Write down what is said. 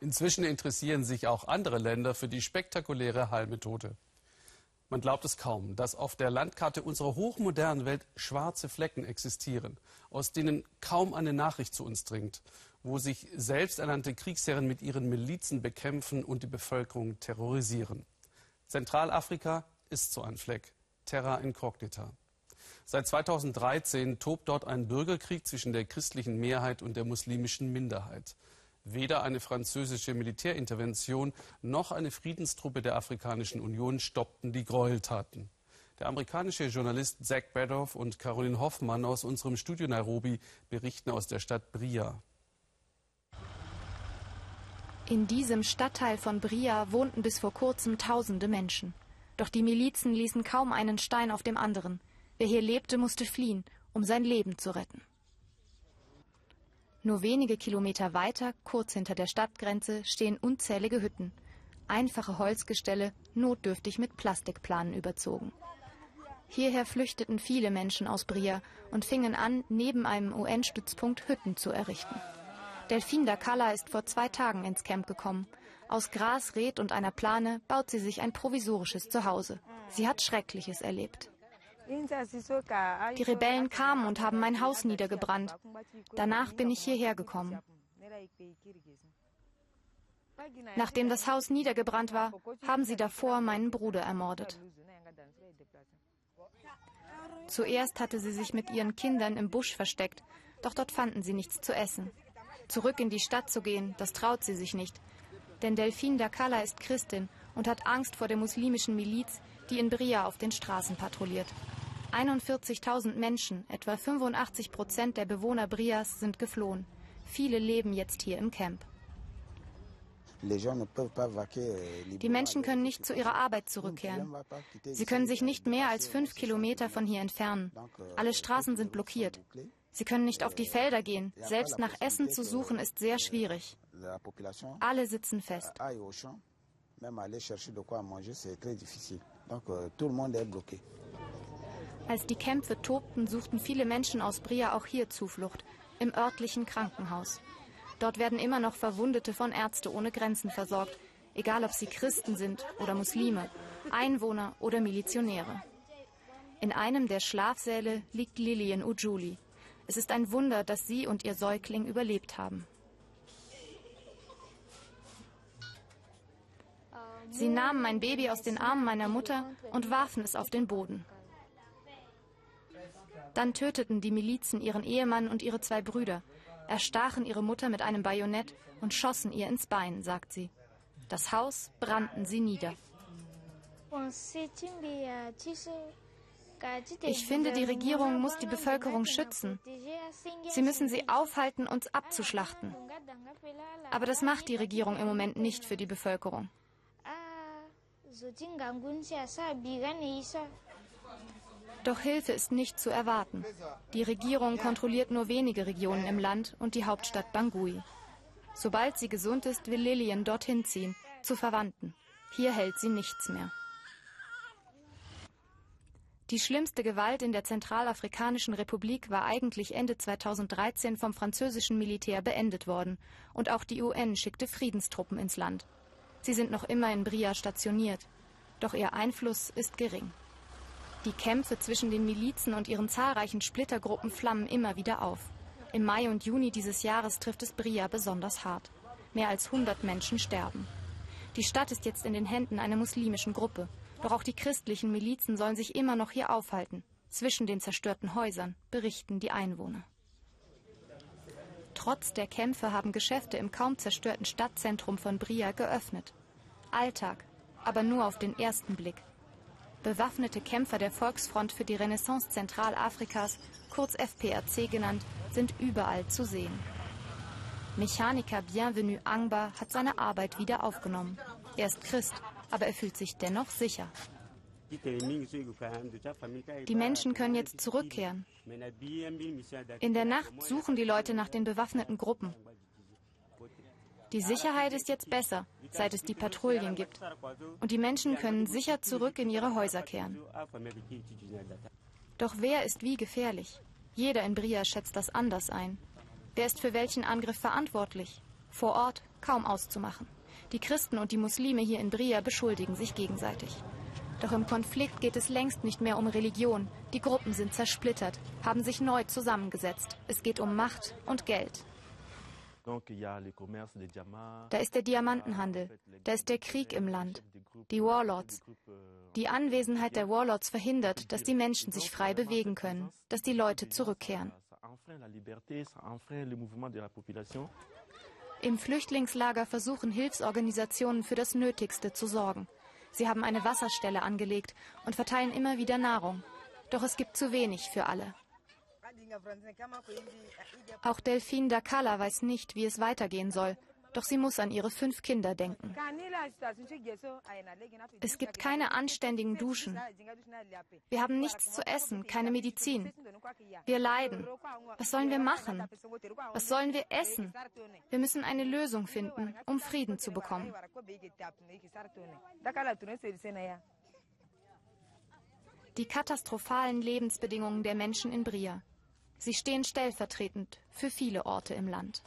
Inzwischen interessieren sich auch andere Länder für die spektakuläre Heilmethode. Man glaubt es kaum, dass auf der Landkarte unserer hochmodernen Welt schwarze Flecken existieren, aus denen kaum eine Nachricht zu uns dringt, wo sich selbsternannte Kriegsherren mit ihren Milizen bekämpfen und die Bevölkerung terrorisieren. Zentralafrika ist so ein Fleck, Terra Incognita. Seit 2013 tobt dort ein Bürgerkrieg zwischen der christlichen Mehrheit und der muslimischen Minderheit. Weder eine französische Militärintervention noch eine Friedenstruppe der Afrikanischen Union stoppten die Gräueltaten. Der amerikanische Journalist Zach Badoff und Caroline Hoffmann aus unserem Studio Nairobi berichten aus der Stadt Bria. In diesem Stadtteil von Bria wohnten bis vor kurzem tausende Menschen. Doch die Milizen ließen kaum einen Stein auf dem anderen. Wer hier lebte, musste fliehen, um sein Leben zu retten. Nur wenige Kilometer weiter, kurz hinter der Stadtgrenze, stehen unzählige Hütten. Einfache Holzgestelle, notdürftig mit Plastikplanen überzogen. Hierher flüchteten viele Menschen aus Bria und fingen an, neben einem UN-Stützpunkt Hütten zu errichten. Delphine Dakala ist vor zwei Tagen ins Camp gekommen. Aus Gras, Red und einer Plane baut sie sich ein provisorisches Zuhause. Sie hat Schreckliches erlebt. Die Rebellen kamen und haben mein Haus niedergebrannt. Danach bin ich hierher gekommen. Nachdem das Haus niedergebrannt war, haben sie davor meinen Bruder ermordet. Zuerst hatte sie sich mit ihren Kindern im Busch versteckt, doch dort fanden sie nichts zu essen. Zurück in die Stadt zu gehen, das traut sie sich nicht. Denn Delphine Dakala ist Christin und hat Angst vor der muslimischen Miliz, die in Bria auf den Straßen patrouilliert. 41.000 Menschen, etwa 85 Prozent der Bewohner Brias, sind geflohen. Viele leben jetzt hier im Camp. Die Menschen können nicht zu ihrer Arbeit zurückkehren. Sie können sich nicht mehr als fünf Kilometer von hier entfernen. Alle Straßen sind blockiert. Sie können nicht auf die Felder gehen. Selbst nach Essen zu suchen ist sehr schwierig. Alle sitzen fest. Als die Kämpfe tobten, suchten viele Menschen aus Bria auch hier Zuflucht, im örtlichen Krankenhaus. Dort werden immer noch Verwundete von Ärzte ohne Grenzen versorgt, egal ob sie Christen sind oder Muslime, Einwohner oder Milizionäre. In einem der Schlafsäle liegt Lillian Ujuli. Es ist ein Wunder, dass sie und ihr Säugling überlebt haben. Sie nahmen mein Baby aus den Armen meiner Mutter und warfen es auf den Boden. Dann töteten die Milizen ihren Ehemann und ihre zwei Brüder, erstachen ihre Mutter mit einem Bajonett und schossen ihr ins Bein, sagt sie. Das Haus brannten sie nieder. Ich finde, die Regierung muss die Bevölkerung schützen. Sie müssen sie aufhalten, uns abzuschlachten. Aber das macht die Regierung im Moment nicht für die Bevölkerung. Doch Hilfe ist nicht zu erwarten. Die Regierung kontrolliert nur wenige Regionen im Land und die Hauptstadt Bangui. Sobald sie gesund ist, will Lillian dorthin ziehen, zu Verwandten. Hier hält sie nichts mehr. Die schlimmste Gewalt in der Zentralafrikanischen Republik war eigentlich Ende 2013 vom französischen Militär beendet worden und auch die UN schickte Friedenstruppen ins Land. Sie sind noch immer in Bria stationiert, doch ihr Einfluss ist gering. Die Kämpfe zwischen den Milizen und ihren zahlreichen Splittergruppen flammen immer wieder auf. Im Mai und Juni dieses Jahres trifft es Bria besonders hart. Mehr als 100 Menschen sterben. Die Stadt ist jetzt in den Händen einer muslimischen Gruppe. Doch auch die christlichen Milizen sollen sich immer noch hier aufhalten. Zwischen den zerstörten Häusern, berichten die Einwohner. Trotz der Kämpfe haben Geschäfte im kaum zerstörten Stadtzentrum von Bria geöffnet. Alltag, aber nur auf den ersten Blick. Bewaffnete Kämpfer der Volksfront für die Renaissance Zentralafrikas, kurz FPRC genannt, sind überall zu sehen. Mechaniker Bienvenu Angba hat seine Arbeit wieder aufgenommen. Er ist Christ, aber er fühlt sich dennoch sicher. Die Menschen können jetzt zurückkehren. In der Nacht suchen die Leute nach den bewaffneten Gruppen. Die Sicherheit ist jetzt besser, seit es die Patrouillen gibt. Und die Menschen können sicher zurück in ihre Häuser kehren. Doch wer ist wie gefährlich? Jeder in Bria schätzt das anders ein. Wer ist für welchen Angriff verantwortlich? Vor Ort kaum auszumachen. Die Christen und die Muslime hier in Bria beschuldigen sich gegenseitig. Doch im Konflikt geht es längst nicht mehr um Religion. Die Gruppen sind zersplittert, haben sich neu zusammengesetzt. Es geht um Macht und Geld. Da ist der Diamantenhandel, da ist der Krieg im Land, die Warlords. Die Anwesenheit der Warlords verhindert, dass die Menschen sich frei bewegen können, dass die Leute zurückkehren. Im Flüchtlingslager versuchen Hilfsorganisationen für das Nötigste zu sorgen. Sie haben eine Wasserstelle angelegt und verteilen immer wieder Nahrung. Doch es gibt zu wenig für alle. Auch Delphine Dakala weiß nicht, wie es weitergehen soll. Doch sie muss an ihre fünf Kinder denken. Es gibt keine anständigen Duschen. Wir haben nichts zu essen, keine Medizin. Wir leiden. Was sollen wir machen? Was sollen wir essen? Wir müssen eine Lösung finden, um Frieden zu bekommen. Die katastrophalen Lebensbedingungen der Menschen in Bria. Sie stehen stellvertretend für viele Orte im Land.